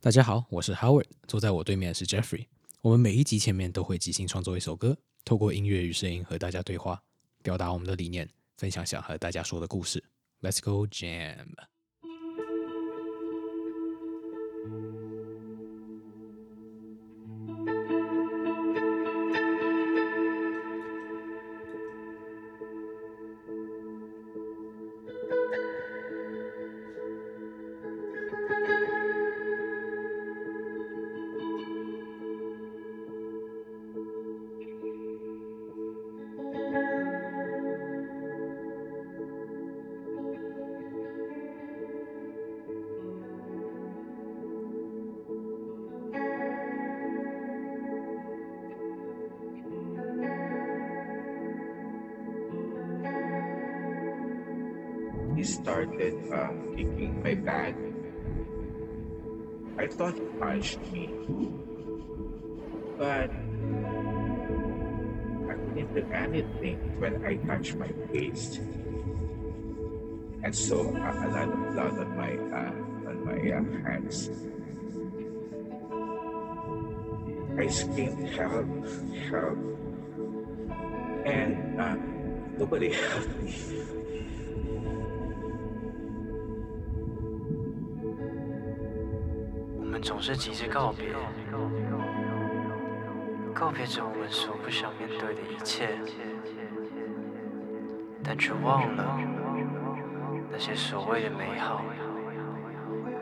大家好，我是 Howard，坐在我对面的是 Jeffrey。我们每一集前面都会即兴创作一首歌，透过音乐与声音和大家对话，表达我们的理念，分享想和大家说的故事。Let's go jam me, but I couldn't do anything when I touched my face, and so uh, a lot of blood on my uh, on my uh, hands. I screamed help, help, and uh, nobody helped me. 总是急着告别，告别着我们所不想面对的一切，但却忘了那些所谓的美好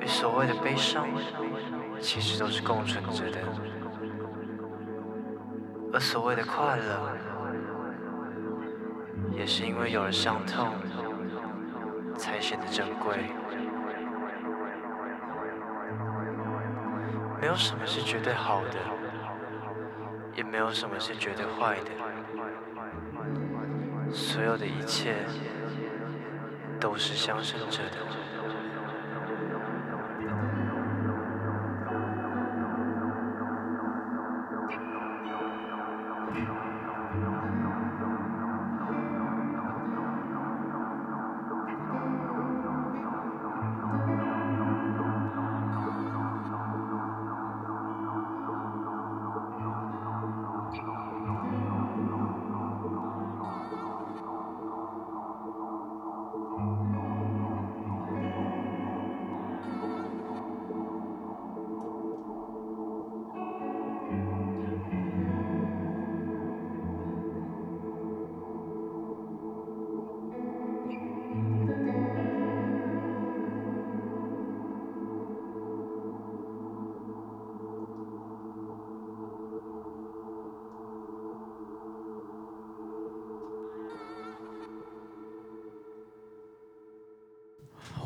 与所谓的悲伤，其实都是共存着的。而所谓的快乐，也是因为有了伤痛，才显得珍贵。没有什么是绝对好的，也没有什么是绝对坏的。所有的一切都是相生着的。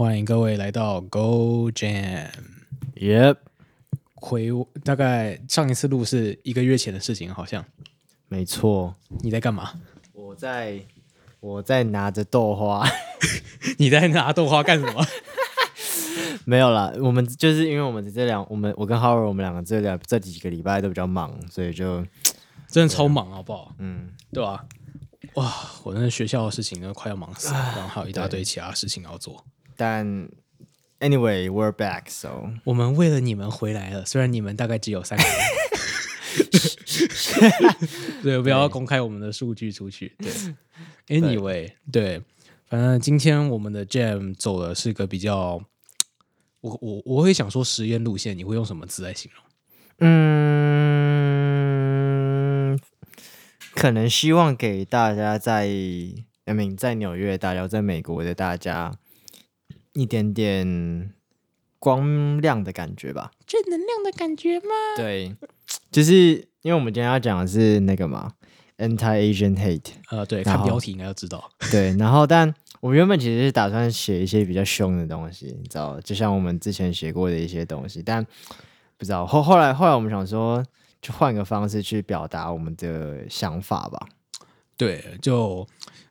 欢迎各位来到 Go Jam。Yep，回大概上一次录是一个月前的事情，好像。没错。你在干嘛？我在，我在拿着豆花。你在拿豆花干什么？没有啦，我们就是因为我们这两，我们我跟 Howard 我们两个这两这几个礼拜都比较忙，所以就真的超忙，好不好？嗯，对吧、啊？哇，我那学校的事情都快要忙死了，然后还有一大堆其他事情要做。但 anyway, we're back, so 我们为了你们回来了。虽然你们大概只有三个人，对，不要公开我们的数据出去。对，anyway，对，反正今天我们的 Jam 走的是个比较，我我我会想说实验路线，你会用什么词来形容？嗯，可能希望给大家在，I mean, 在纽约大家，在美国的大家。一点点光亮的感觉吧，正能量的感觉吗？对，就是因为我们今天要讲的是那个嘛，anti-Asian hate。呃，对，看标题应该要知道。对，然后，但我原本其实是打算写一些比较凶的东西，你知道，就像我们之前写过的一些东西，但不知道后后来后来我们想说，就换个方式去表达我们的想法吧。对，就。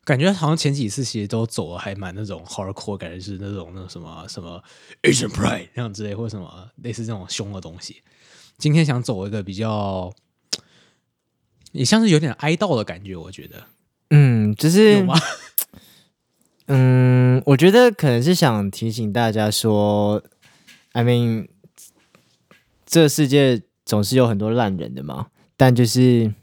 感觉好像前几次其实都走的还蛮那种 hardcore，感觉是那种那种什么什么 Asian Pride 那样之类，或者什么类似这种凶的东西。今天想走一个比较，也像是有点哀悼的感觉，我觉得。嗯，就是？嗯，我觉得可能是想提醒大家说，I mean，这个世界总是有很多烂人的嘛，但就是。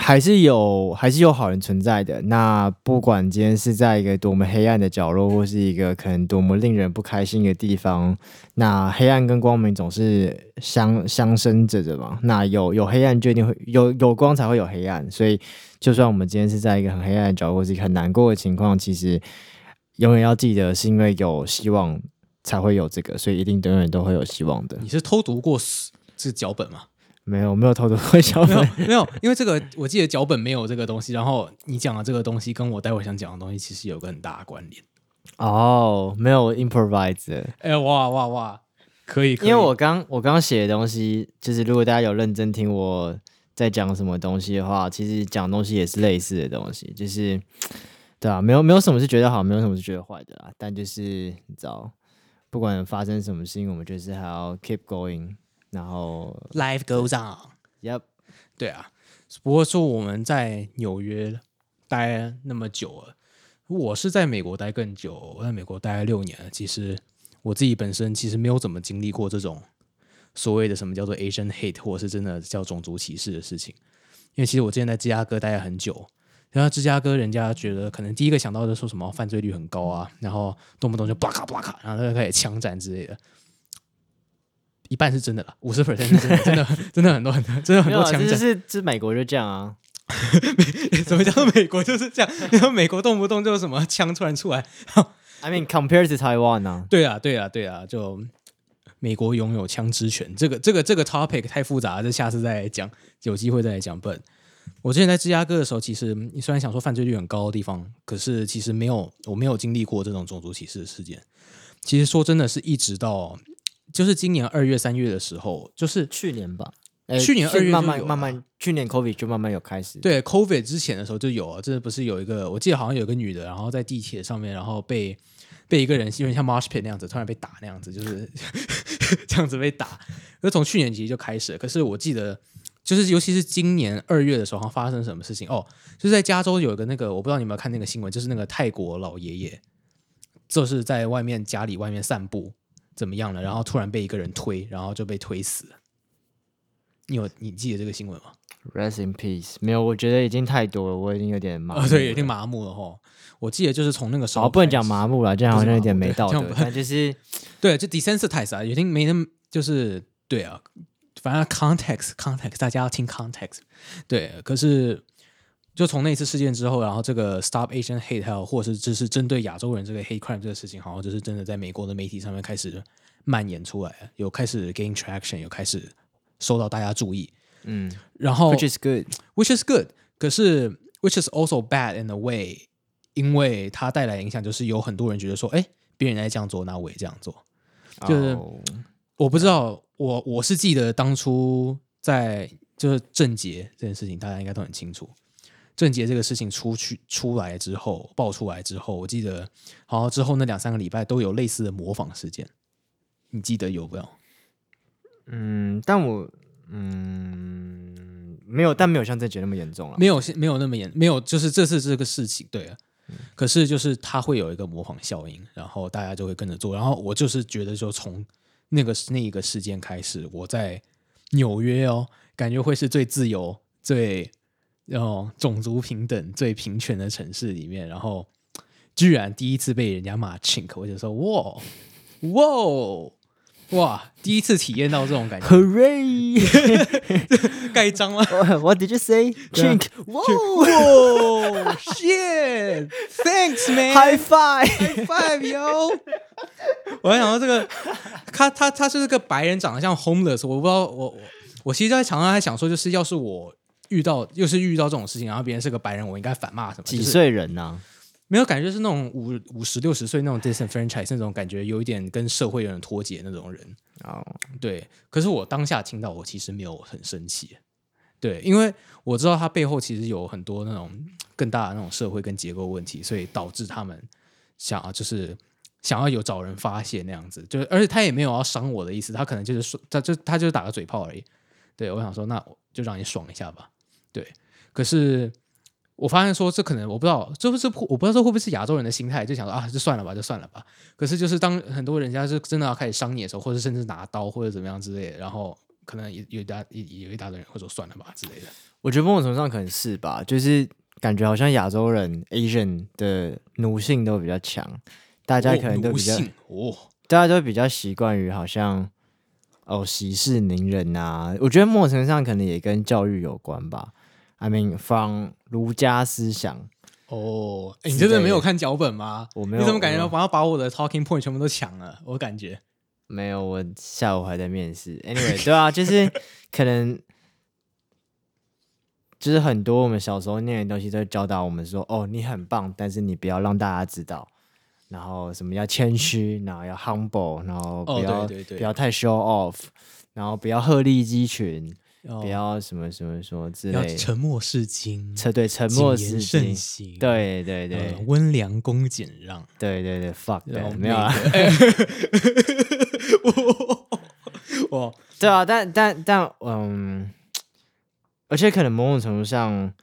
还是有，还是有好人存在的。那不管今天是在一个多么黑暗的角落，或是一个可能多么令人不开心的地方，那黑暗跟光明总是相相生着的嘛。那有有黑暗，就一定会有有光，才会有黑暗。所以，就算我们今天是在一个很黑暗的角落，或是一个很难过的情况，其实永远要记得，是因为有希望才会有这个，所以一定永远都会有希望的。你是偷读过这脚本吗？没有，没有偷偷会脚本，没有，因为这个我记得脚本没有这个东西。然后你讲的这个东西跟我待会想讲的东西其实有个很大的关联。哦，没有 improvise。哎，哇哇哇，可以，可以。因为我刚我刚写的东西，就是如果大家有认真听我在讲什么东西的话，其实讲的东西也是类似的东西，就是对啊，没有没有什么是觉得好，没有什么是觉得坏的啦。但就是你知道，不管发生什么事情，我们就是还要 keep going。然后，Life goes on，Yep，对啊。不过说我们在纽约待那么久了，我是在美国待更久，我在美国待了六年了。其实我自己本身其实没有怎么经历过这种所谓的什么叫做 Asian hate，或者是真的叫种族歧视的事情。因为其实我之前在芝加哥待了很久，然后芝加哥人家觉得可能第一个想到的说什么犯罪率很高啊，然后动不动就巴卡巴卡，然后就开始枪战之类的。一半是真的啦，五十 percent 是真的，真的 真的很多很多，真的很多枪战。这是这美国就这样啊？怎么讲？美国就是这样？然后美国动不动就什么枪突然出来。I mean, compared to Taiwan 啊？对啊，对啊，对啊，就美国拥有枪支权，这个这个这个 topic 太复杂了，这下次再来讲，有机会再来讲。But 我之前在芝加哥的时候，其实你虽然想说犯罪率很高的地方，可是其实没有，我没有经历过这种种族歧视的事件。其实说真的是一直到。就是今年二月、三月的时候，就是去年吧。去年二月慢慢慢慢，去年 COVID 就慢慢有开始。对，COVID 之前的时候就有啊。这不是有一个，我记得好像有一个女的，然后在地铁上面，然后被被一个人，因为像 Marsh Pit 那样子，突然被打那样子，就是 这样子被打。就从去年其实就开始了。可是我记得，就是尤其是今年二月的时候，发生什么事情哦？就是在加州有一个那个，我不知道你有没有看那个新闻，就是那个泰国老爷爷，就是在外面家里外面散步。怎么样了？然后突然被一个人推，然后就被推死了。你有你记得这个新闻吗？Rest in peace。没有，我觉得已经太多了，我已经有点麻木。哦，对，有点麻木了哈。我记得就是从那个时候，不能讲麻木了，这样好像有点没道德。但就是对，就 desensitize 啊，已经没那么就是对啊。反正 context context，大家要听 context。对，可是。就从那次事件之后，然后这个 Stop Asian Hate，还有或者是就是针对亚洲人这个 hate crime 这个事情，好像就是真的在美国的媒体上面开始蔓延出来，有开始 gain traction，有开始受到大家注意。嗯，然后 which is good，which is good，可是 which is also bad in a way，因为它带来影响就是有很多人觉得说，哎，别人在这样做，那我也这样做。就是、oh. 我不知道，我我是记得当初在就是郑捷这件事情，大家应该都很清楚。郑捷这个事情出去出来之后，爆出来之后，我记得好像之后那两三个礼拜都有类似的模仿事件，你记得有没有？嗯，但我嗯没有，但没有像郑捷那么严重了，没有没有那么严，没有就是这次这个事情对可是就是他会有一个模仿效应，然后大家就会跟着做，然后我就是觉得就从那个那一个事件开始，我在纽约哦，感觉会是最自由最。然后种族平等最平权的城市里面，然后居然第一次被人家骂 chink，我就说哇哇哇，第一次体验到这种感觉，Hooray！盖章吗？What did you say? Chink！哇，shit！Thanks man！High five！High five yo！我还想到这个，他他他是个白人，长得像 homeless，我不知道我我我其实在常常在想说，就是要是我。遇到又是遇到这种事情，然后别人是个白人，我应该反骂什么？几岁人呢、啊就是？没有感觉是那种五五十六十岁那种 disenfranchised 那种感觉，有一点跟社会有点脱节那种人。哦，对。可是我当下听到，我其实没有很生气。对，因为我知道他背后其实有很多那种更大的那种社会跟结构问题，所以导致他们想要就是想要有找人发泄那样子。就是而且他也没有要伤我的意思，他可能就是说他就他就是打个嘴炮而已。对，我想说，那我就让你爽一下吧。对，可是我发现说这可能我不知道，这不是我不知道这会不会是亚洲人的心态，就想说啊，就算了吧，就算了吧。可是就是当很多人家是真的要开始伤你的时候，或者甚至拿刀或者怎么样之类的，然后可能有有一大有有一大堆人会说算了吧之类的。我觉得某种程度上可能是吧，就是感觉好像亚洲人 Asian 的奴性都比较强，大家可能都比较哦，大家都比较习惯于好像哦息事宁人啊。我觉得某种程度上可能也跟教育有关吧。I mean from 儒家思想哦，欸、你真的没有看脚本吗？我没有，你怎么感觉我要把我的 talking point 全部都抢了？我感觉没有，我下午还在面试。Anyway，对啊，就是可能。就是很多我们小时候念的东西都教导我们说，哦，你很棒，但是你不要让大家知道。然后什么要谦虚，然后要 humble，然后不要、不要太 show off，然后不要鹤立鸡群，哦、不要什么什么什么之类。沉默是金，对，沉默是金。对对对，温良恭俭让。对对对，fuck，对，没有啊。我，对啊，但但但，嗯。而且可能某种程度上，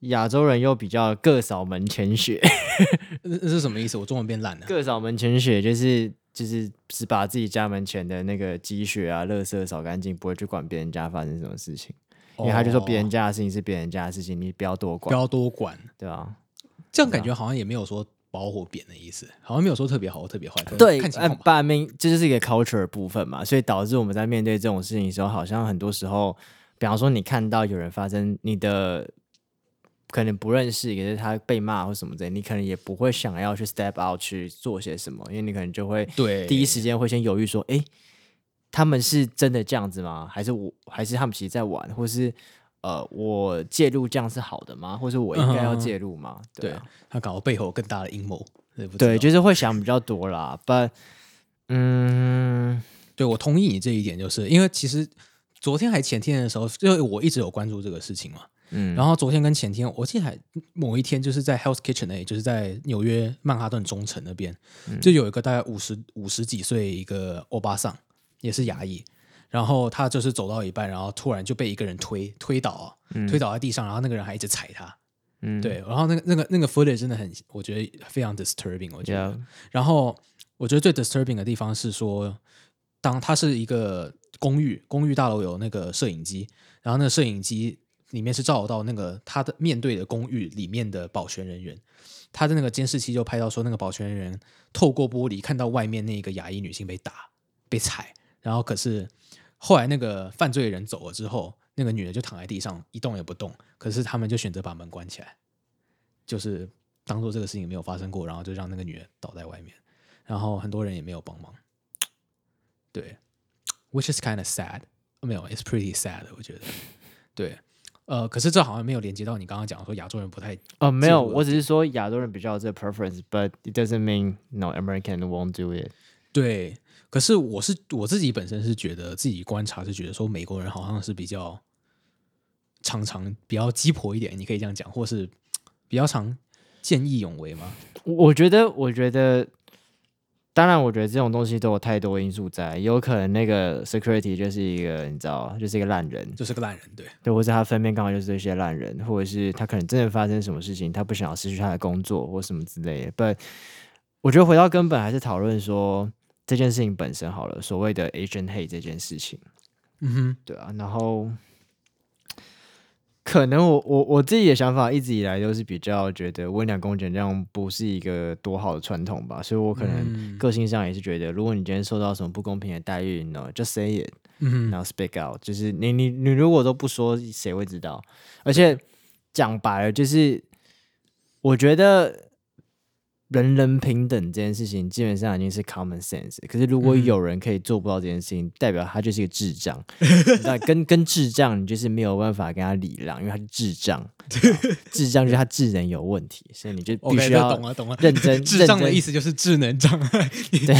亚洲人又比较各扫门前雪，那是什么意思？我中文变烂了。各扫门前雪就是就是只把自己家门前的那个积雪啊、垃圾扫干净，不会去管别人家发生什么事情，因为他就说别人家的事情是别人家的事情，你不要多管，不要多管，对啊？这样感觉好像也没有说褒或贬的意思，好像没有说特别好或特别坏。对，呃，摆明这就是一个 culture 的部分嘛，所以导致我们在面对这种事情的时候，好像很多时候。比方说，你看到有人发生，你的可能不认识，也是他被骂或什么的，你可能也不会想要去 step out 去做些什么，因为你可能就会对第一时间会先犹豫说，哎，他们是真的这样子吗？还是我，还是他们其实在玩，或是呃，我介入这样是好的吗？或是我应该要介入吗？嗯、对，他搞背后更大的阴谋，对，就是会想比较多啦。But，嗯，对，我同意你这一点，就是因为其实。昨天还前天的时候，因为我一直有关注这个事情嘛，嗯，然后昨天跟前天，我记得还某一天就是在 Hell's Kitchen 那里，就是在纽约曼哈顿中城那边，嗯、就有一个大概五十五十几岁一个欧巴桑，也是牙医，然后他就是走到一半，然后突然就被一个人推推倒，嗯、推倒在地上，然后那个人还一直踩他，嗯，对，然后那个那个那个 footage 真的很，我觉得非常 disturbing，我觉得.然后我觉得最 disturbing 的地方是说，当他是一个。公寓公寓大楼有那个摄影机，然后那个摄影机里面是照到那个他的面对的公寓里面的保全人员，他的那个监视器就拍到说那个保全人员透过玻璃看到外面那一个亚裔女性被打被踩，然后可是后来那个犯罪人走了之后，那个女的就躺在地上一动也不动，可是他们就选择把门关起来，就是当做这个事情没有发生过，然后就让那个女的倒在外面，然后很多人也没有帮忙，对。Which is kind of sad，没有，it's pretty sad，我觉得，对，呃，可是这好像没有连接到你刚刚讲说亚洲人不太，哦，没有，我只是说亚洲人比较有这个 preference，but it doesn't mean no American won't do it。对，可是我是我自己本身是觉得自己观察是觉得说美国人好像是比较常常比较鸡婆一点，你可以这样讲，或是比较常见义勇为吗？我觉得，我觉得。当然，我觉得这种东西都有太多因素在，有可能那个 security 就是一个你知道，就是一个烂人，就是个烂人，对，对，或者他分辨刚好就是这些烂人，或者是他可能真的发生什么事情，他不想要失去他的工作或什么之类的。But 我觉得回到根本还是讨论说这件事情本身好了，所谓的 agent hate 这件事情，嗯哼，对啊，然后。可能我我我自己的想法一直以来都是比较觉得温良恭俭这样不是一个多好的传统吧，所以我可能个性上也是觉得，如果你今天受到什么不公平的待遇呢，just say it，然后 speak out，就是你你你如果都不说，谁会知道？而且讲白了，就是我觉得。人人平等这件事情基本上已经是 common sense，可是如果有人可以做不到这件事情，嗯、代表他就是一个智障。那跟跟智障，你就是没有办法跟他理让，因为他是智障。智障就是他智能有问题，所以你就必须要。懂了懂了，认真。智障的意思就是智能障碍。对，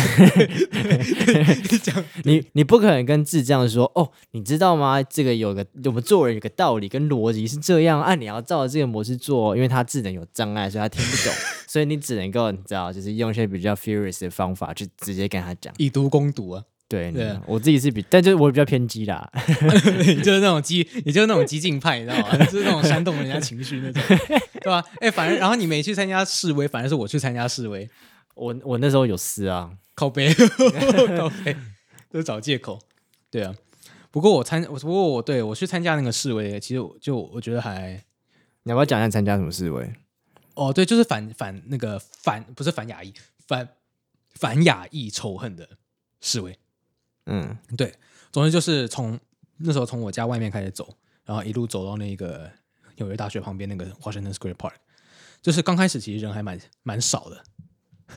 你你不可能跟智障说哦，你知道吗？这个有个我们做人有个道理跟逻辑是这样，按、啊、你要照这个模式做，因为他智能有障碍，所以他听不懂，所以你只能够你知道，就是用一些比较 furious 的方法去直接跟他讲，以毒攻毒啊。对，对啊我自己是比，但就是我比较偏激啦。你就是那种激，你就是那种激进派，你知道吗？就是那种煽动人家情绪那种，对吧？哎，反正然后你没去参加示威，反而是我去参加示威。我我那时候有事啊，靠背，靠背，都是找借口。对啊，不过我参，不过我对我去参加那个示威，其实就我觉得还，你要不要讲一下参加什么示威？哦，对，就是反反那个反，不是反亚裔，反反亚裔仇恨的示威。嗯，对，总之就是从那时候从我家外面开始走，然后一路走到那个纽约大学旁边那个 Washington Square Park，就是刚开始其实人还蛮蛮少的。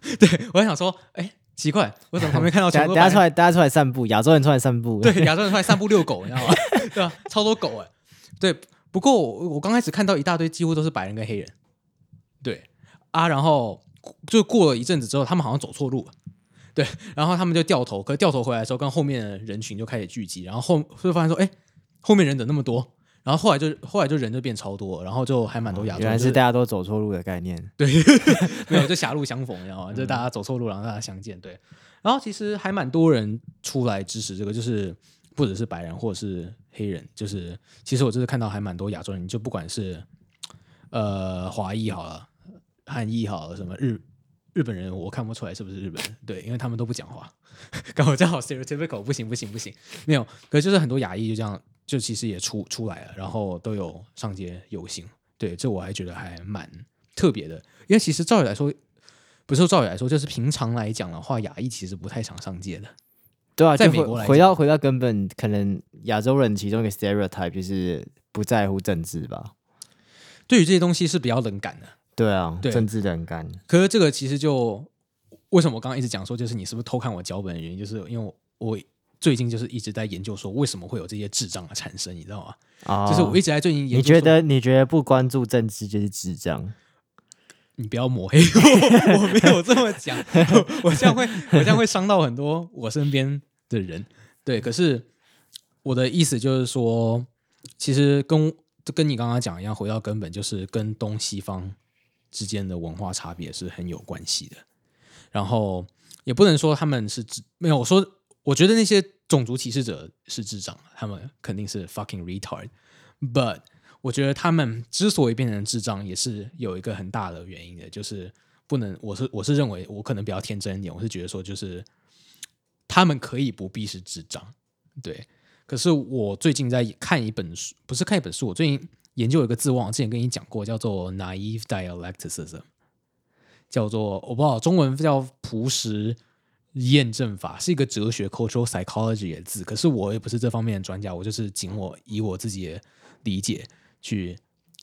对我还想说，哎，奇怪，我怎么旁边看到 大家出来，大家出来散步，亚洲人出来散步，对，亚洲人出来散步遛狗，你知道吗？对吧？超多狗哎。对，不过我我刚开始看到一大堆，几乎都是白人跟黑人。对啊，然后就过了一阵子之后，他们好像走错路了。对，然后他们就掉头，可是掉头回来的时候，跟后面的人群就开始聚集，然后后就发现说，哎，后面人怎么那么多？然后后来就后来就人就变超多，然后就还蛮多亚洲人。原来是大家都走错路的概念。对，没有就狭路相逢，你知道吗？就大家走错路，然后大家相见。对，然后其实还蛮多人出来支持这个，就是不只是白人或者是黑人，就是其实我就是看到还蛮多亚洲人，就不管是呃华裔好了，汉裔好了，什么日。日本人我看不出来是不是日本人，对，因为他们都不讲话。刚好正好 stereotypical，不行不行不行，没有。可是就是很多亚裔就这样，就其实也出出来了，然后都有上街游行。对，这我还觉得还蛮特别的。因为其实照理来说，不是照理来说，就是平常来讲的话，亚裔其实不太常上街的。对啊，在美国来回到回到根本，可能亚洲人其中一个 stereotype 就是不在乎政治吧。对于这些东西是比较冷感的。对啊，对政治冷感。可是这个其实就为什么我刚刚一直讲说，就是你是不是偷看我脚本的原因，就是因为我，我最近就是一直在研究说，为什么会有这些智障的产生，你知道吗？哦，就是我一直在最近研究。你觉得你觉得不关注政治就是智障？你不要抹黑我，我没有这么讲，我，我这样会我这样会伤到很多我身边的人。对，可是我的意思就是说，其实跟。就跟你刚刚讲一样，回到根本就是跟东西方之间的文化差别是很有关系的。然后也不能说他们是智，没有我说，我觉得那些种族歧视者是智障，他们肯定是 fucking retard。But 我觉得他们之所以变成智障，也是有一个很大的原因的，就是不能，我是我是认为我可能比较天真一点，我是觉得说就是他们可以不必是智障，对。可是我最近在看一本书，不是看一本书，我最近研究一个字，我之前跟你讲过，叫做 naive dialecticism，叫做我不知道中文叫朴实验证法，是一个哲学 cultural psychology 的字。可是我也不是这方面的专家，我就是仅我以我自己的理解去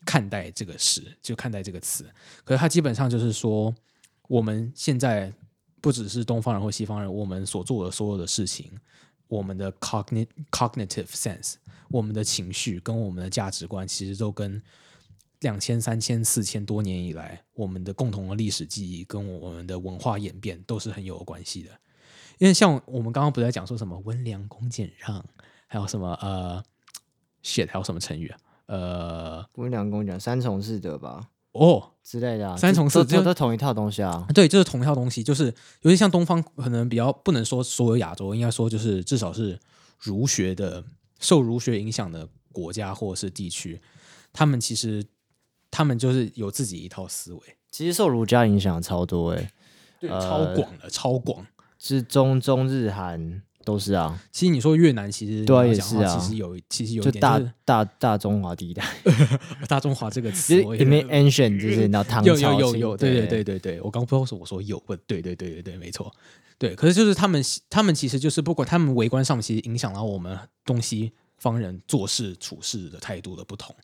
看待这个事，就看待这个词。可是它基本上就是说，我们现在不只是东方人或西方人，我们所做的所有的事情。我们的 cognitive cognitive sense，我们的情绪跟我们的价值观，其实都跟两千、三千、四千多年以来我们的共同的历史记忆跟我们的文化演变都是很有关系的。因为像我们刚刚不在讲说什么温良恭俭让，还有什么呃 shit，还有什么成语啊？呃，温良恭俭，三从四德吧。哦之类的啊，三重四德都同一套东西啊。对，就是同一套东西，就是尤其像东方，可能比较不能说所有亚洲，应该说就是至少是儒学的受儒学影响的国家或者是地区，他们其实他们就是有自己一套思维。其实受儒家影响超多哎、欸，对，超广的，呃、超广，是中中日韩。都是啊，其实你说越南，其实对也是啊，其实有其实有点大大大中华地带，大中华这个词，里面 ancient 就是那唐朝，有有有，对对对对对，我刚不知道是我说有不？对对对对对，没错，对，可是就是他们他们其实就是不管他们围观上其实影响到我们东西方人做事处事的态度的不同，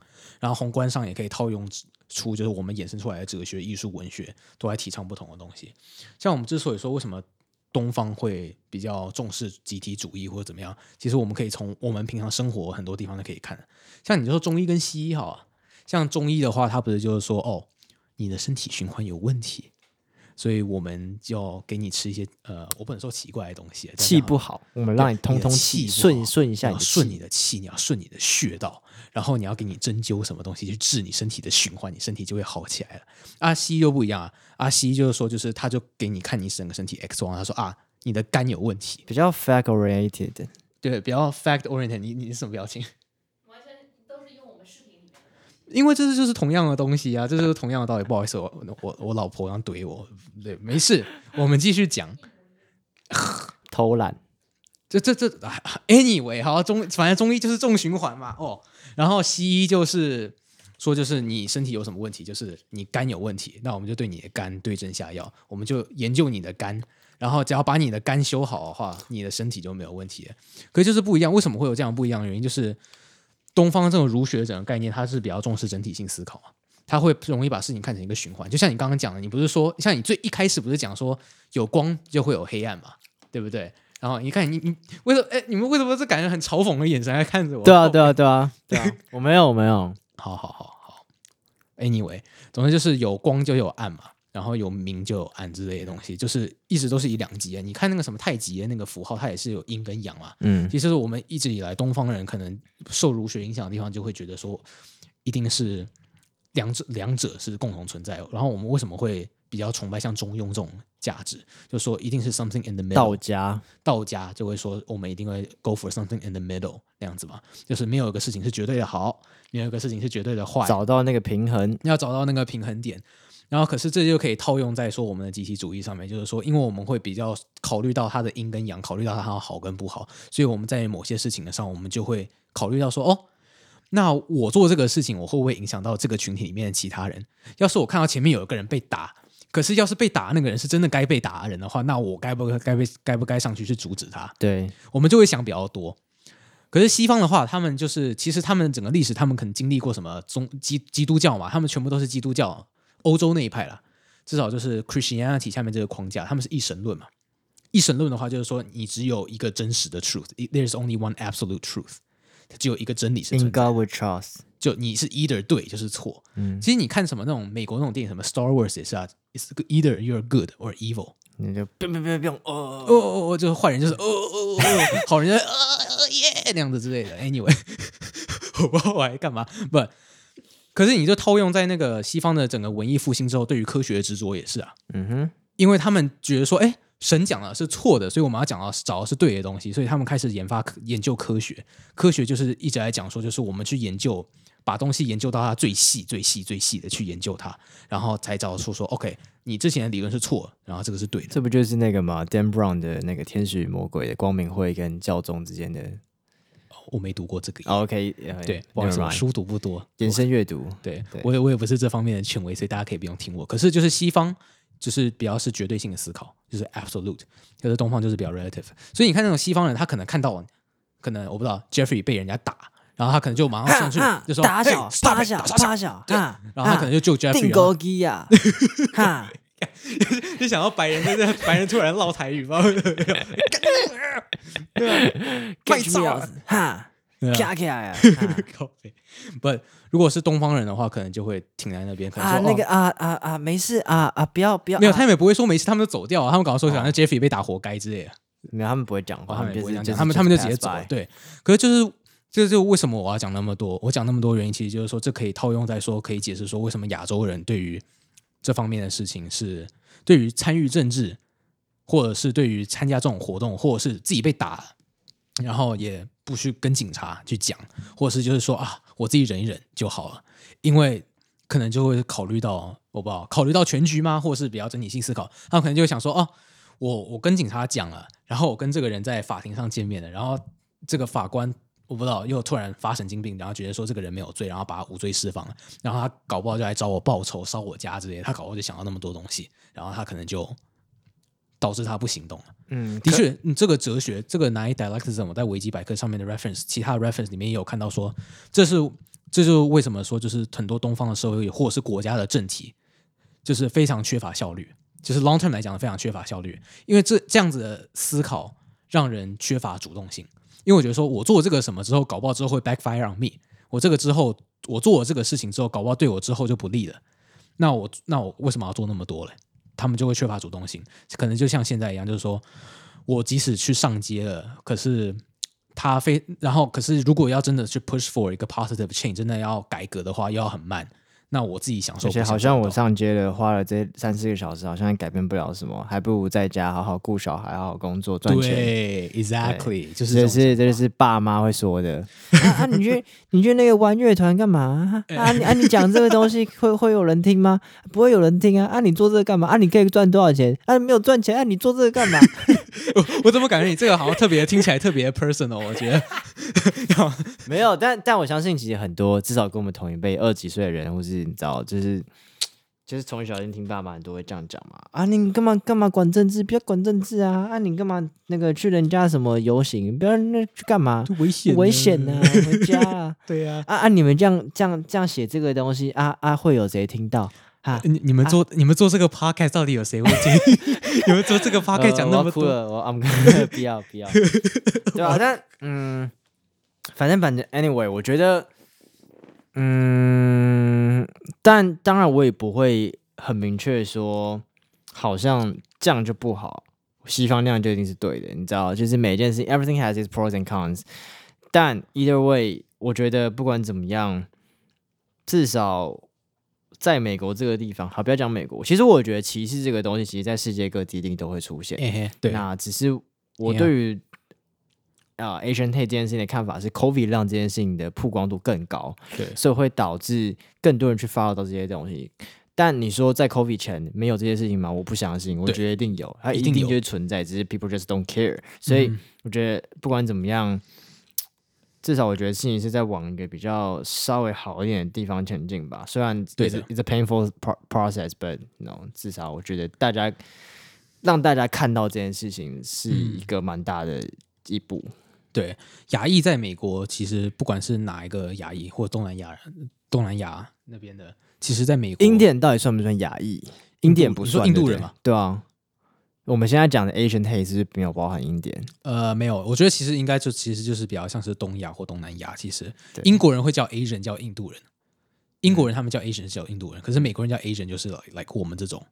然后宏观上也可以套用出就是我们衍生出来的哲学、艺术、文学都在提倡不同的东西，像我们之所以说为什么。东方会比较重视集体主义或者怎么样？其实我们可以从我们平常生活很多地方都可以看。像你说中医跟西医哈，像中医的话，它不是就是说哦，你的身体循环有问题，所以我们就要给你吃一些呃，我不能说奇怪的东西，气不好，我们让你通通气，顺顺一下，顺你的气，你要顺你的穴道，然后你要给你针灸什么东西去治你身体的循环，你身体就会好起来了。阿，西医又不一样啊，阿，西就是说，就是他就给你看你整个身体 X 光，他说啊，你的肝有问题，比较 fact oriented。对，比较 fact oriented。你你是什么表情？完全都是用我们视频里面的。因为这是就是同样的东西啊，这是同样的道理。不好意思，我我我老婆要怼我，对，没事，我们继续讲。偷懒，这这这，anyway，好，中反正中医就是重循环嘛，哦，然后西医就是说就是你身体有什么问题，就是你肝有问题，那我们就对你的肝对症下药，我们就研究你的肝，然后只要把你的肝修好的话，你的身体就没有问题了。可是就是不一样，为什么会有这样不一样的原因？就是东方这种儒学的整个概念，它是比较重视整体性思考嘛，它会容易把事情看成一个循环。就像你刚刚讲的，你不是说像你最一开始不是讲说有光就会有黑暗嘛？对不对？然后你看你你为什么哎？你们为什么是感觉很嘲讽的眼神在看着我？对啊对啊对啊对啊！我没有我没有。好好好好。Anyway，总之就是有光就有暗嘛，然后有明就有暗之类的东西，就是一直都是以两极啊。你看那个什么太极的那个符号，它也是有阴跟阳嘛。嗯，其实我们一直以来东方人可能受儒学影响的地方，就会觉得说一定是两者两者是共同存在。然后我们为什么会？比较崇拜像中庸这种价值，就说一定是 something in the middle。道家，道家就会说我们一定会 go for something in the middle 那样子嘛，就是没有一个事情是绝对的好，没有一个事情是绝对的坏，找到那个平衡，要找到那个平衡点。然后，可是这就可以套用在说我们的集体主义上面，就是说，因为我们会比较考虑到它的阴跟阳，考虑到它的好跟不好，所以我们在某些事情的上，我们就会考虑到说，哦。那我做这个事情，我会不会影响到这个群体里面的其他人？要是我看到前面有一个人被打，可是要是被打的那个人是真的该被打的人的话，那我该不该该被该不该上去去阻止他？对，我们就会想比较多。可是西方的话，他们就是其实他们整个历史，他们可能经历过什么宗基基督教嘛，他们全部都是基督教，欧洲那一派啦，至少就是 Christianity 下面这个框架，他们是一神论嘛。一神论的话，就是说你只有一个真实的 truth，there is only one absolute truth。它只有一个真理是存在 In God we trust，就你是 either 对就是错。嗯，其实你看什么那种美国那种电影，什么 Star Wars 也是啊，It's either you're good or evil。你就别别别别哦哦哦哦，就是坏人就是哦哦哦，好人就是呃耶那样子之类的。Anyway，我不知道我还干嘛？不，可是你就套用在那个西方的整个文艺复兴之后，对于科学的执着也是啊。嗯哼，因为他们觉得说，哎。神讲的是错的，所以我们要讲到找的是对的东西，所以他们开始研发研究科学。科学就是一直来讲说，就是我们去研究，把东西研究到它最细、最细、最细的去研究它，然后才找出说，OK，你之前的理论是错，然后这个是对的。这不就是那个吗？Dan Brown 的那个《天使与魔鬼》的光明会跟教宗之间的？我没读过这个。Oh, OK，对，不好意思，我书读不多，延伸阅读。对，我也我也不是这方面的权威，所以大家可以不用听我。可是就是西方。就是比较是绝对性的思考，就是 absolute，可是东方就是比较 relative。所以你看那种西方人，他可能看到，可能我不知道 Jeffrey 被人家打，然后他可能就马上上去就说打小打小打小，对，然后他可能就救 Jeffrey。定钩机呀，哈，就想到白人在这，白人突然唠台语，不知道 对吧？哈。啪起来啊！不，如果是东方人的话，可能就会停在那边。可能啊，那个啊啊啊，没事啊啊，不要不要。没有，他们也不会说没事，他们就走掉。他们刚刚说想让 Jeffrey 被打活该之类的。没有，他们不会讲话，他们不会讲，他们他们就直接走。对，可是就是就是就为什么我要讲那么多？我讲那么多原因，其实就是说这可以套用在说，可以解释说为什么亚洲人对于这方面的事情是对于参与政治，或者是对于参加这种活动，或者是自己被打，然后也。不去跟警察去讲，或者是就是说啊，我自己忍一忍就好了，因为可能就会考虑到我不知道，考虑到全局吗？或者是比较整体性思考，他可能就会想说，哦、我我跟警察讲了，然后我跟这个人在法庭上见面了，然后这个法官我不知道又突然发神经病，然后觉得说这个人没有罪，然后把他无罪释放了，然后他搞不好就来找我报仇，烧我家之类的，他搞不好就想到那么多东西，然后他可能就。导致他不行动了。嗯，的确，你这个哲学，这个 dialectism，我在维基百科上面的 reference，其他的 reference 里面也有看到说，这是这就是为什么说，就是很多东方的社会或者是国家的政体，就是非常缺乏效率，就是 long term 来讲非常缺乏效率，因为这这样子的思考让人缺乏主动性。因为我觉得说我做这个什么之后，搞不好之后会 backfire on me。我这个之后，我做了这个事情之后，搞不好对我之后就不利了。那我那我为什么要做那么多嘞？他们就会缺乏主动性，可能就像现在一样，就是说我即使去上街了，可是他非然后，可是如果要真的去 push for 一个 positive change，真的要改革的话，又要很慢。那我自己享受而且好像我上街了，花了这三四个小时，好像也改变不了什么，还不如在家好好顾小孩，好好工作赚钱。对，exactly，对就是这是这就是爸妈会说的啊啊！你去你去那个玩乐团干嘛啊？啊你啊你讲这个东西会会有人听吗？不会有人听啊！啊你做这个干嘛？啊你可以赚多少钱？啊没有赚钱啊你做这个干嘛？我我怎么感觉你这个好像特别听起来特别 personal？我觉得 没有，但但我相信其实很多至少跟我们同一辈二十几岁的人，或是。你知道，就是 就是从小就听爸妈都会这样讲嘛。啊，你干嘛干嘛管政治？不要管政治啊！啊，你干嘛那个去人家什么游行？不要那去干嘛？危险危险呐！回家啊！对呀。啊啊！你们这样这样这样写这个东西啊啊，会有谁听到？啊，你你们做你们做这个 podcast 到底有谁会听？你们做这个 podcast 讲那么多，我 I'm 不要不要，对吧？但嗯，反正反正 anyway，我觉得。嗯，但当然我也不会很明确说，好像这样就不好，西方那样就一定是对的，你知道？就是每件事，everything has its pros and cons。但 either way，我觉得不管怎么样，至少在美国这个地方，好，不要讲美国，其实我觉得歧视这个东西，其实在世界各地一定都会出现。欸、对，那只是我对于。啊、uh,，Asian hate 这件事情的看法是，COVID 让这件事情的曝光度更高，对，所以会导致更多人去 follow 到这些东西。但你说在 COVID 前没有这些事情吗？我不相信，我觉得一定有，它一定就是存在，只是 people just don't care。所以我觉得不管怎么样，至少我觉得事情是在往一个比较稍微好一点的地方前进吧。虽然对，it's a painful process，but no，至少我觉得大家让大家看到这件事情是一个蛮大的一步。嗯对，亚裔在美国其实不管是哪一个亚裔或东南亚人，东南亚那边的，其实在美国，印第安到底算不算亚裔？印第安不算，印度人嘛？对啊。我们现在讲的 Asian hate 是没有包含印第安？呃，没有。我觉得其实应该就其实就是比较像是东亚或东南亚。其实英国人会叫 Asian 叫印度人，英国人他们叫 Asian 叫印度人，可是美国人叫 Asian 就是 like 我们这种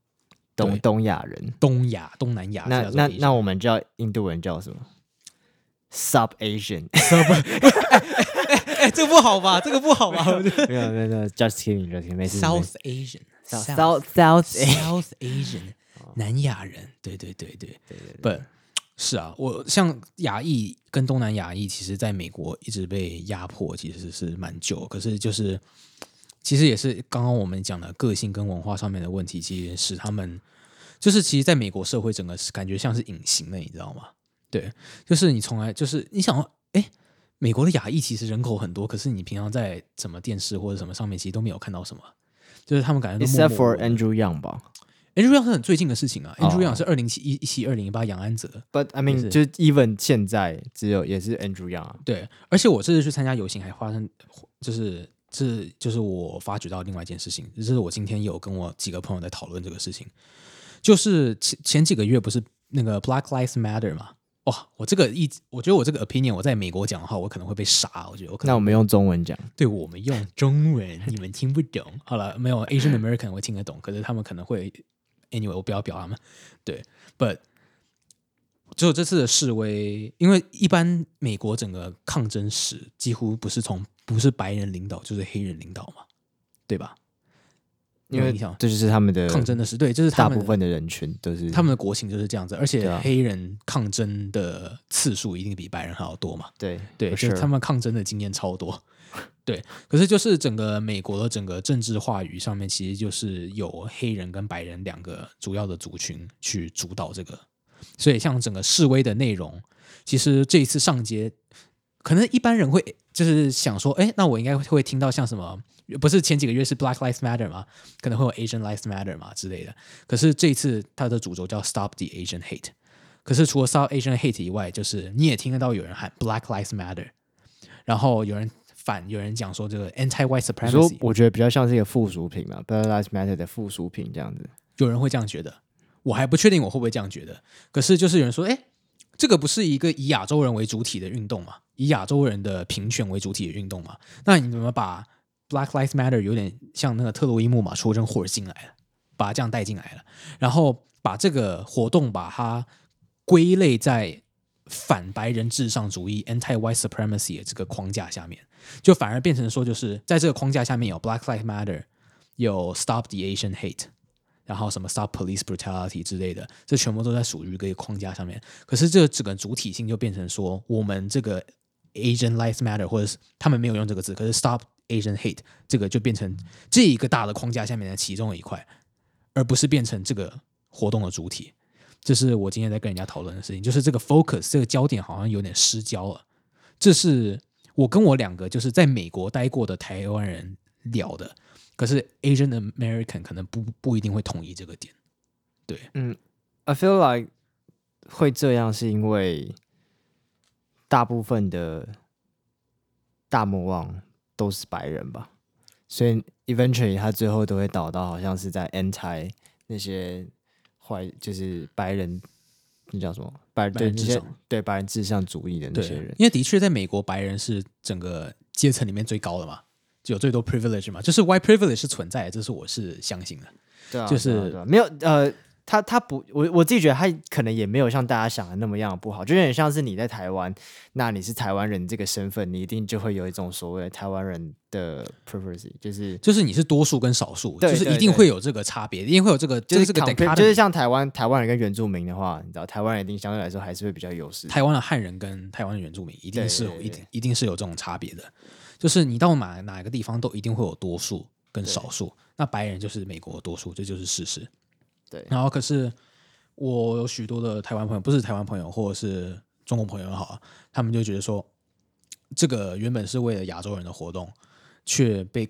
东东亚人，东亚东南亚。那那那我们叫印度人叫什么？Sub Asian，哎，这个不好吧？这个不好吧？没有没有没有，Just kidding，Just kidding，没事。South Asian，South South South Asian，南亚人，对对对对对对。不，是啊，我像亚裔跟东南亚裔，其实在美国一直被压迫，其实是蛮久。可是就是，其实也是刚刚我们讲的个性跟文化上面的问题，其实使他们就是其实在美国社会整个是感觉像是隐形的，你知道吗？对，就是你从来就是你想，哎，美国的亚裔其实人口很多，可是你平常在什么电视或者什么上面，其实都没有看到什么，就是他们感觉都默默。Except for Andrew Yang 吧，Andrew Yang 是很最近的事情啊。Oh. Andrew Yang 是二零七一七二零一八杨安泽，But I mean，就是 even 现在只有也是 Andrew Yang 啊。对，而且我这次去参加游行还发生，就是这就是我发觉到另外一件事情，就是我今天有跟我几个朋友在讨论这个事情，就是前前几个月不是那个 Black Lives Matter 嘛。哇，我这个意，我觉得我这个 opinion，我在美国讲的话，我可能会被杀。我觉得我可能，那我们用中文讲，对，我们用中文，你们听不懂。好了，没有 Asian American 我听得懂，可是他们可能会 anyway，我不要表他们。对，but 只有这次的示威，因为一般美国整个抗争史几乎不是从不是白人领导就是黑人领导嘛，对吧？因为这就是他们的抗争的事对，就是大部分的人群都是他们的国情就是这样子，而且黑人抗争的次数一定比白人还要多嘛。对对，就是他们抗争的经验超多。对，可是就是整个美国的整个政治话语上面，其实就是有黑人跟白人两个主要的族群去主导这个，所以像整个示威的内容，其实这一次上街，可能一般人会就是想说，哎，那我应该会听到像什么。不是前几个月是 Black Lives Matter 吗？可能会有 Asian Lives Matter 嘛之类的。可是这一次它的主轴叫 Stop the Asian Hate。可是除了 Stop Asian Hate 以外，就是你也听得到有人喊 Black Lives Matter，然后有人反，有人讲说这个 Anti White Supremacy。我觉得比较像是一个附属品嘛，Black Lives Matter 的附属品这样子。有人会这样觉得，我还不确定我会不会这样觉得。可是就是有人说，哎，这个不是一个以亚洲人为主体的运动嘛？以亚洲人的平权为主体的运动嘛？那你怎么把？Black Lives Matter 有点像那个特洛伊木马出征霍尔进来了，把它这样带进来了，然后把这个活动把它归类在反白人至上主义 （anti-white supremacy） 的这个框架下面，就反而变成说，就是在这个框架下面有 Black Lives Matter，有 Stop the Asian Hate，然后什么 Stop Police Brutality 之类的，这全部都在属于一个框架上面。可是这整个主体性就变成说，我们这个 Asian Lives Matter，或者是他们没有用这个字，可是 Stop Asian Hate 这个就变成这一个大的框架下面的其中一块，而不是变成这个活动的主体。这是我今天在跟人家讨论的事情，就是这个 focus 这个焦点好像有点失焦了。这是我跟我两个就是在美国待过的台湾人聊的，可是 Asian American 可能不不一定会同意这个点。对，嗯，I feel like 会这样是因为大部分的大魔王都是白人吧，所以 eventually 他最后都会导到好像是在 anti 那些。坏就是白人，那叫什么？白对那些对白人至上主义的那些人，因为的确在美国，白人是整个阶层里面最高的嘛，就有最多 privilege 嘛，就是 white privilege 是存在的，这是我是相信的。对啊，就是对啊啊。没有呃。他他不，我我自己觉得他可能也没有像大家想的那么样不好，就有点像是你在台湾，那你是台湾人这个身份，你一定就会有一种所谓的台湾人的 privacy，就是就是你是多数跟少数，就是一定会有这个差别，一定会有这个，就是这个就是像台湾台湾人跟原住民的话，你知道台湾人一定相对来说还是会比较优势，台湾的汉人跟台湾的原住民一定是有一一定是有这种差别的，就是你到哪哪个地方都一定会有多数跟少数，那白人就是美国的多数，这就是事实。对，然后可是。我有许多的台湾朋友，不是台湾朋友，或者是中国朋友也好，他们就觉得说，这个原本是为了亚洲人的活动，却被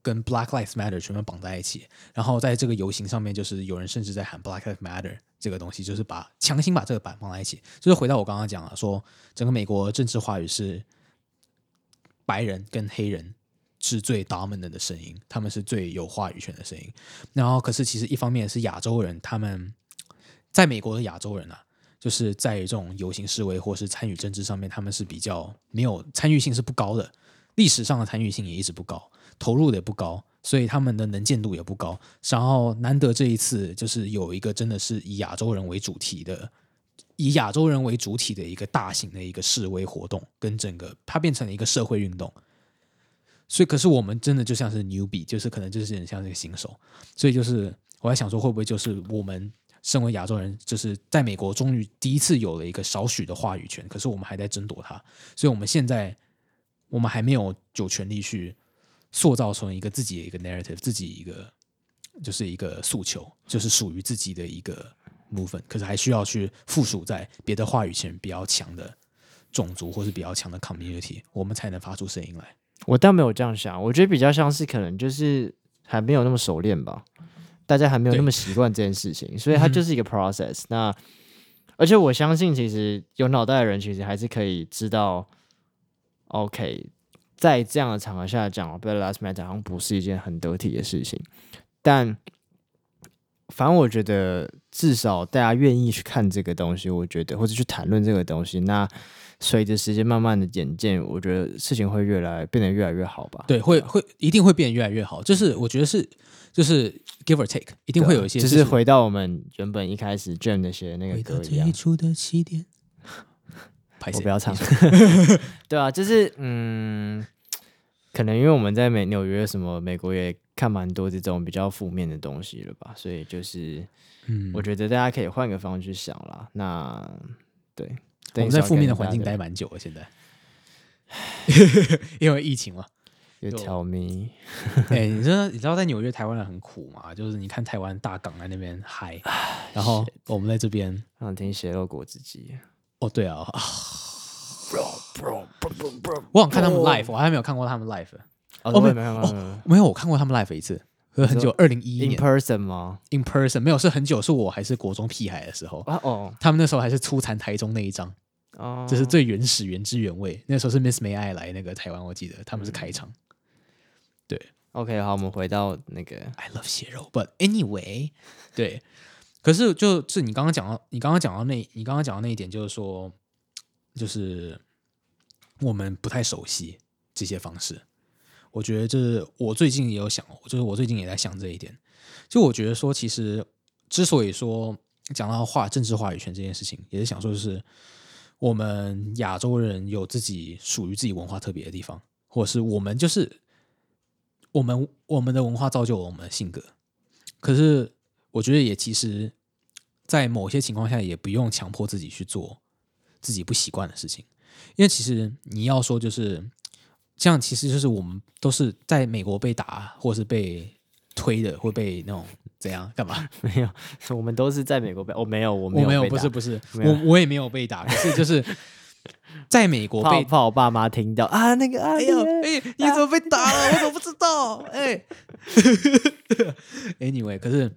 跟 Black Lives Matter 全部绑在一起。然后在这个游行上面，就是有人甚至在喊 Black Lives Matter 这个东西，就是把强行把这个板放在一起。就是回到我刚刚讲了，说整个美国政治话语是白人跟黑人是最 dominant 的声音，他们是最有话语权的声音。然后可是其实一方面是亚洲人，他们。在美国的亚洲人啊，就是在这种游行示威或是参与政治上面，他们是比较没有参与性是不高的，历史上的参与性也一直不高，投入的也不高，所以他们的能见度也不高。然后难得这一次就是有一个真的是以亚洲人为主题的，以亚洲人为主体的一个大型的一个示威活动，跟整个它变成了一个社会运动。所以可是我们真的就像是 newbie，就是可能就是很像这个新手，所以就是我在想说会不会就是我们。身为亚洲人，就是在美国终于第一次有了一个少许的话语权，可是我们还在争夺它，所以我们现在我们还没有有权利去塑造成一个自己的一个 narrative，自己一个就是一个诉求，就是属于自己的一个 movement，可是还需要去附属在别的话语权比较强的种族或是比较强的 community，我们才能发出声音来。我倒没有这样想，我觉得比较像是可能就是还没有那么熟练吧。大家还没有那么习惯这件事情，所以它就是一个 process。嗯。那而且我相信，其实有脑袋的人其实还是可以知道，OK，在这样的场合下讲 Black Lives Matter 好像不是一件很得体的事情。但反正我觉得，至少大家愿意去看这个东西，我觉得或者去谈论这个东西，那随着时间慢慢的演进，我觉得事情会越来变得越来越好吧？对，会会一定会变得越来越好。就是我觉得是。就是 give or take，一定会有一些。就是回到我们原本一开始 Jam 那些那个歌一样。出的起点。我不要唱。对啊，就是嗯，可能因为我们在美纽约什么美国也看蛮多这种比较负面的东西了吧，所以就是嗯，我觉得大家可以换个方式去想啦。那对，我们在负面的环境待蛮久了，现在，因为疫情嘛。You tell me，哎、欸，你知道你知道在纽约台湾人很苦嘛？就是你看台湾大港在那边嗨，然后我们在这边想听血肉果汁机。哦，对啊，我想看他们 live，我还没有看过他们 live。哦，没有没有没有没有，我看过他们 live 一次，很久，二零一一年。In person 吗？In person 没有，是很久，是我还是国中屁孩的时候。哦，他们那时候还是出产台中那一张，哦，这是最原始、原汁原味。那时候是 Miss May I 来那个台湾，我记得他们是开场。对，OK，好，我们回到那个 I love 血肉，But anyway，对，可是就是你刚刚讲到，你刚刚讲到那，你刚刚讲到那一点，就是说，就是我们不太熟悉这些方式。我觉得就是我最近也有想，就是我最近也在想这一点。就我觉得说，其实之所以说讲到话政治话语权这件事情，也是想说，就是我们亚洲人有自己属于自己文化特别的地方，或者是我们就是。我们我们的文化造就了我们的性格，可是我觉得也其实，在某些情况下也不用强迫自己去做自己不习惯的事情，因为其实你要说就是这样，其实就是我们都是在美国被打，或是被推的，会被那种怎样干嘛？没有，我们都是在美国被，我没有，我没有，我没有，不是不是，我我也没有被打，可是就是。在美国被怕 怕我爸妈听到啊，那个啊，哎呦，哎，你怎么被打了？我怎么不知道？哎，Anyway，可是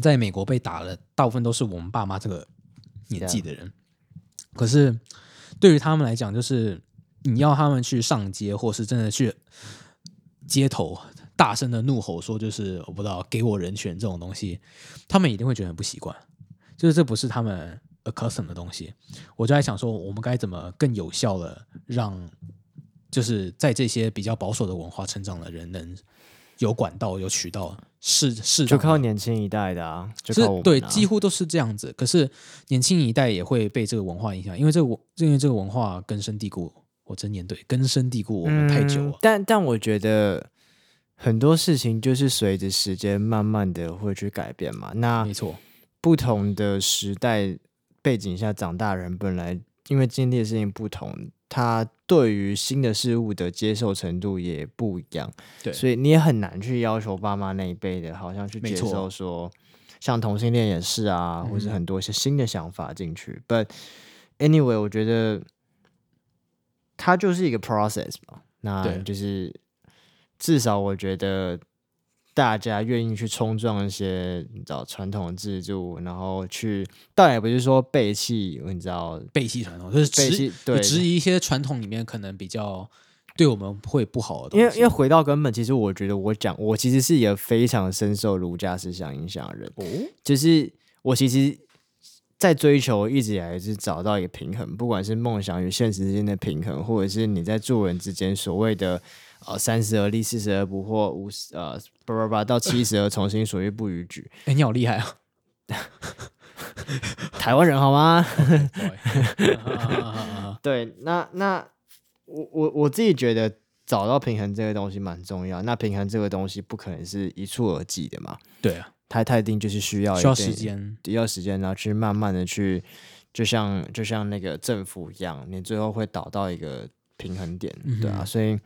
在美国被打了，大部分都是我们爸妈这个年纪的人。可是对于他们来讲，就是你要他们去上街，或是真的去街头大声的怒吼说，就是我不知道给我人权这种东西，他们一定会觉得很不习惯，就是这不是他们。a custom 的东西，我就在想说，我们该怎么更有效的让，就是在这些比较保守的文化成长的人，能有管道、有渠道，是是就靠年轻一代的啊，就是对，几乎都是这样子。可是年轻一代也会被这个文化影响，因为这个因为这个文化根深蒂固。我真念对，根深蒂固我们太久了。嗯、但但我觉得很多事情就是随着时间慢慢的会去改变嘛。那没错，不同的时代。背景下长大人本来因为经历的事情不同，他对于新的事物的接受程度也不一样，对，所以你也很难去要求爸妈那一辈的，好像去接受说，像同性恋也是啊，或是很多一些新的想法进去。嗯。But anyway，我觉得它就是一个 process 嘛，那就是至少我觉得。大家愿意去冲撞一些你知道传统的制度，然后去，倒也不是说背弃，你知道背弃传统，就是背弃对质疑一些传统里面可能比较对我们会不好的东西。因为因为回到根本，其实我觉得我讲我其实是一个非常深受儒家思想影响的人，哦，就是我其实，在追求一直以来是找到一个平衡，不管是梦想与现实之间的平衡，或者是你在做人之间所谓的。呃，三十而立，四十而不惑，五十呃，叭叭叭到七十而从心所欲不逾矩。哎、欸，你好厉害啊！台湾人好吗？对，那那我我我自己觉得找到平衡这个东西蛮重要。那平衡这个东西不可能是一蹴而就的嘛？对啊，它它一定就是需要需要时间，需要时间，然后去慢慢的去，就像就像那个政府一样，你最后会导到一个平衡点，嗯、对啊，所以。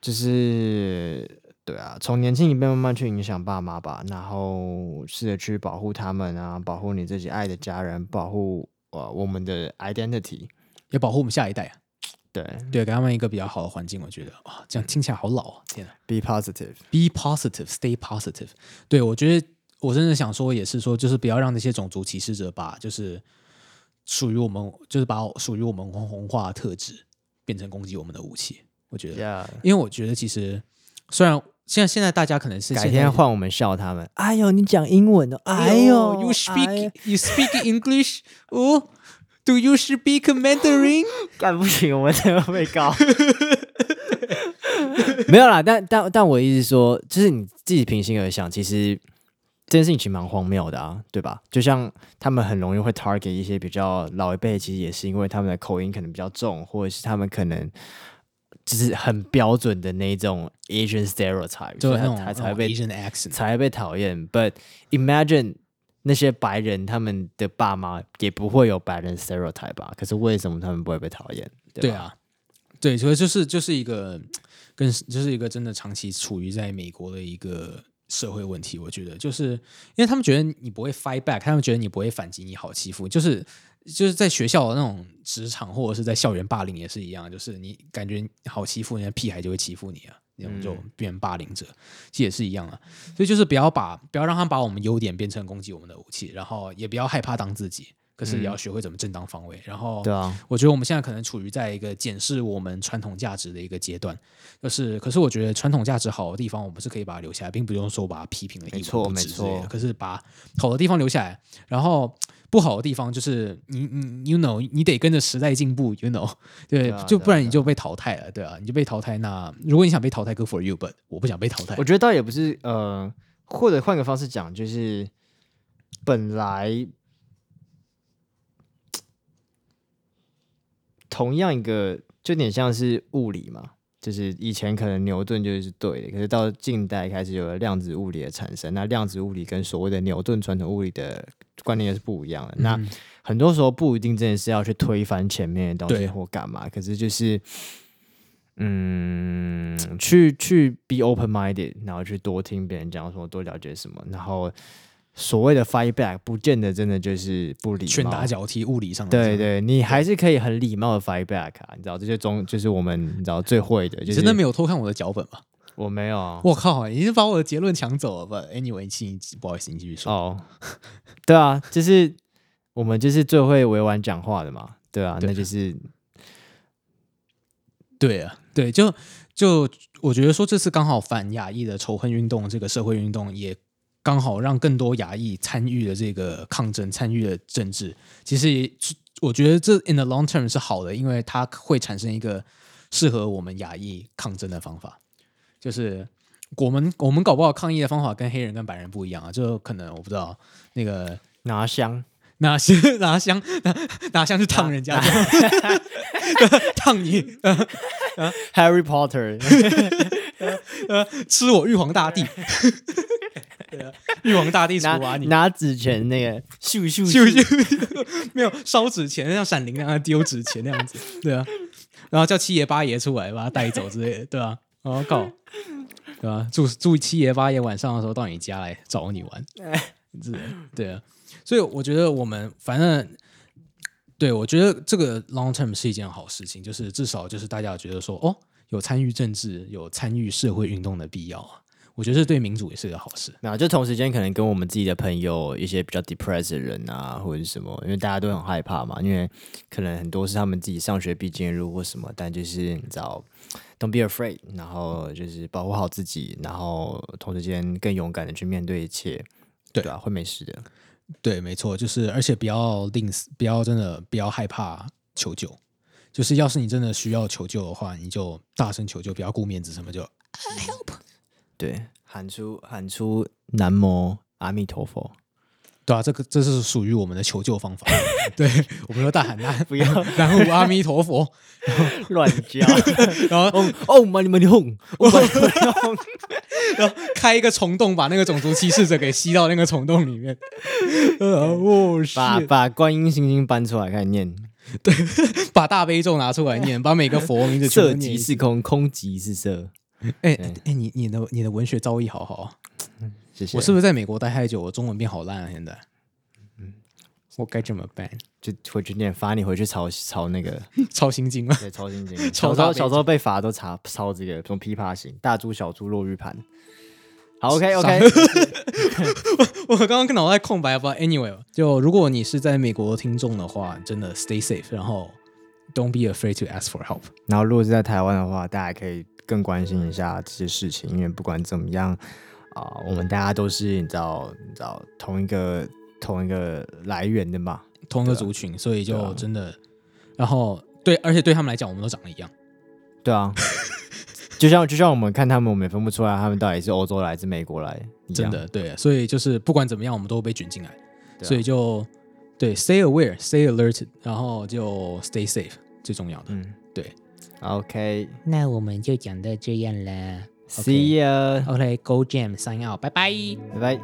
就是对啊，从年轻一辈慢慢去影响爸妈吧，然后试着去保护他们啊，保护你自己爱的家人，保护呃我们的 identity，也保护我们下一代啊。对对，给他们一个比较好的环境，我觉得哇，这样听起来好老啊！天啊，Be positive，Be positive，Stay positive。对，我觉得我真的想说，也是说，就是不要让那些种族歧视者把就是属于我们，就是把属于我们文化的特质变成攻击我们的武器。我觉得.因为我觉得其实虽然现在现在大家可能是改天换我们笑他们，哎呦，你讲英文哦，哎呦，You speak、哎、you speak English？哦，Do you speak Mandarin？干不行，我们这个被告。没有啦，但但但我意思说，就是你自己平心而想，其实这件事情其实蛮荒谬的啊，对吧？就像他们很容易会 target 一些比较老一辈，其实也是因为他们的口音可能比较重，或者是他们可能。就是很标准的那种 Asian stereotype，才才被 Asian accent 才被讨厌。But imagine 那些白人他们的爸妈也不会有白人 stereotype 吧？可是为什么他们不会被讨厌？对啊，对，所以就是就是一个跟就是一个真的长期处于在美国的一个社会问题。我觉得就是因为他们觉得你不会 fight back，他们觉得你不会反击，你好欺负，就是。就是在学校的那种职场，或者是在校园霸凌也是一样，就是你感觉好欺负，那些屁孩就会欺负你啊，那种就变成霸凌者，其实也是一样啊。所以就是不要把不要让他把我们优点变成攻击我们的武器，然后也不要害怕当自己。可是也要学会怎么正当防卫，嗯、然后，对啊，我觉得我们现在可能处于在一个检视我们传统价值的一个阶段，就是，可是我觉得传统价值好的地方，我们是可以把它留下来，并不用说把它批评的一文不值之类的。可是把好的地方留下来，然后不好的地方就是你你 you know 你得跟着时代进步，you know 对，对啊、就不然你就被淘汰了，对啊，你就被淘汰。那如果你想被淘汰，good for you，but 我不想被淘汰。我觉得倒也不是，呃，或者换个方式讲，就是本来。同样一个，就有点像是物理嘛，就是以前可能牛顿就是对的，可是到近代开始有了量子物理的产生，那量子物理跟所谓的牛顿传统物理的观念是不一样的。嗯、那很多时候不一定真的是要去推翻前面的东西或干嘛，可是就是。嗯，去去 be open minded，然后去多听别人讲什么，多了解什么，然后所谓的 fight back，不见得真的就是不礼貌，拳打脚踢，物理上的对对，你还是可以很礼貌的 fight back 啊，你知道这些中就是我们你知道最会的，就真的没有偷看我的脚本吗？我没有啊，我靠，你是把我的结论抢走了吧？Anyway，请不好意思，你继续说。哦，对啊，就是我们就是最会委婉讲话的嘛，对啊，对那就是。对啊，对，就就我觉得说，这次刚好反亚裔的仇恨运动，这个社会运动也刚好让更多亚裔参与了这个抗争，参与了政治。其实我觉得这 in the long term 是好的，因为它会产生一个适合我们亚裔抗争的方法。就是我们我们搞不好抗议的方法跟黑人跟白人不一样啊，就可能我不知道那个拿香。拿香拿香拿 拿香去烫人家，烫你，Harry Potter，吃我玉皇大帝，玉皇大帝拿你。拿纸钱那个。咻咻咻。咻，没有烧纸钱像闪灵那样丢纸钱那样子，对啊，然后叫七爷八爷出来把他带走之类的，对啊，我靠，对啊？祝祝七爷八爷晚上的时候到你家来找你玩，是，对啊。所以我觉得我们反正，对，我觉得这个 long term 是一件好事情，就是至少就是大家觉得说，哦，有参与政治、有参与社会运动的必要啊。我觉得这对民主也是个好事。那就同时间可能跟我们自己的朋友，一些比较 depressed 的人啊，或者是什么，因为大家都很害怕嘛，因为可能很多是他们自己上学必经的路或什么，但就是你知道，don't be afraid，然后就是保护好自己，然后同时间更勇敢的去面对一切，对啊，会没事的。对，没错，就是而且不要吝啬，不要真的不要害怕求救。就是要是你真的需要求救的话，你就大声求救，不要顾面子什么就 help。对，喊出喊出南无阿弥陀佛。对啊，这个这是属于我们的求救方法。对，我们要大喊南 不要。南无阿弥陀佛，乱叫，然后哦妈你妈你哄，哦妈你妈你哄，然后开一个虫洞，把那个种族歧视者给吸到那个虫洞里面。哦，把把观音心经搬出来开始念，对，把大悲咒拿出来念，把每个佛名字色即是空，空即是色。哎哎，你你的你的文学造诣好好。谢谢，我是不是在美国待太久，我中文变好烂啊？现在，嗯，我该怎么办？就回去念，罚你回去抄抄那个 抄心经吗？对，抄心经。小时候小时候被罚都查抄这个什么琵琶行、大珠小珠落玉盘。好，OK OK。我我刚刚脑袋空白吧？Anyway，就如果你是在美国听众的话，真的 Stay safe，然后 Don't be afraid to ask for help。然后如果是在台湾的话，大家可以更关心一下这些事情，因为不管怎么样。啊，我们大家都是你知道，你知道同一个同一个来源的嘛，同一个族群，所以就真的，然后对，而且对他们来讲，我们都长得一样，对啊，就像就像我们看他们，我们也分不出来他们到底是欧洲来还是美国来，真的对，所以就是不管怎么样，我们都被卷进来，所以就对，stay aware，stay alert，然后就 stay safe，最重要的，嗯，对，OK，那我们就讲到这样了。See ya. OK, Go Jam, sign out. 拜拜，拜拜。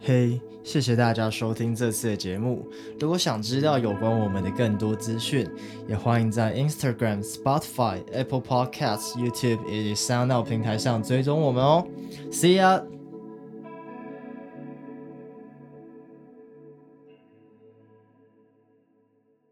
嘿，谢谢大家收听这次的节目。如果想知道有关我们的更多资讯，也欢迎在 Instagram、Spotify、Apple Podcasts、YouTube 以及 SoundOut 平台上追踪我们哦。See ya.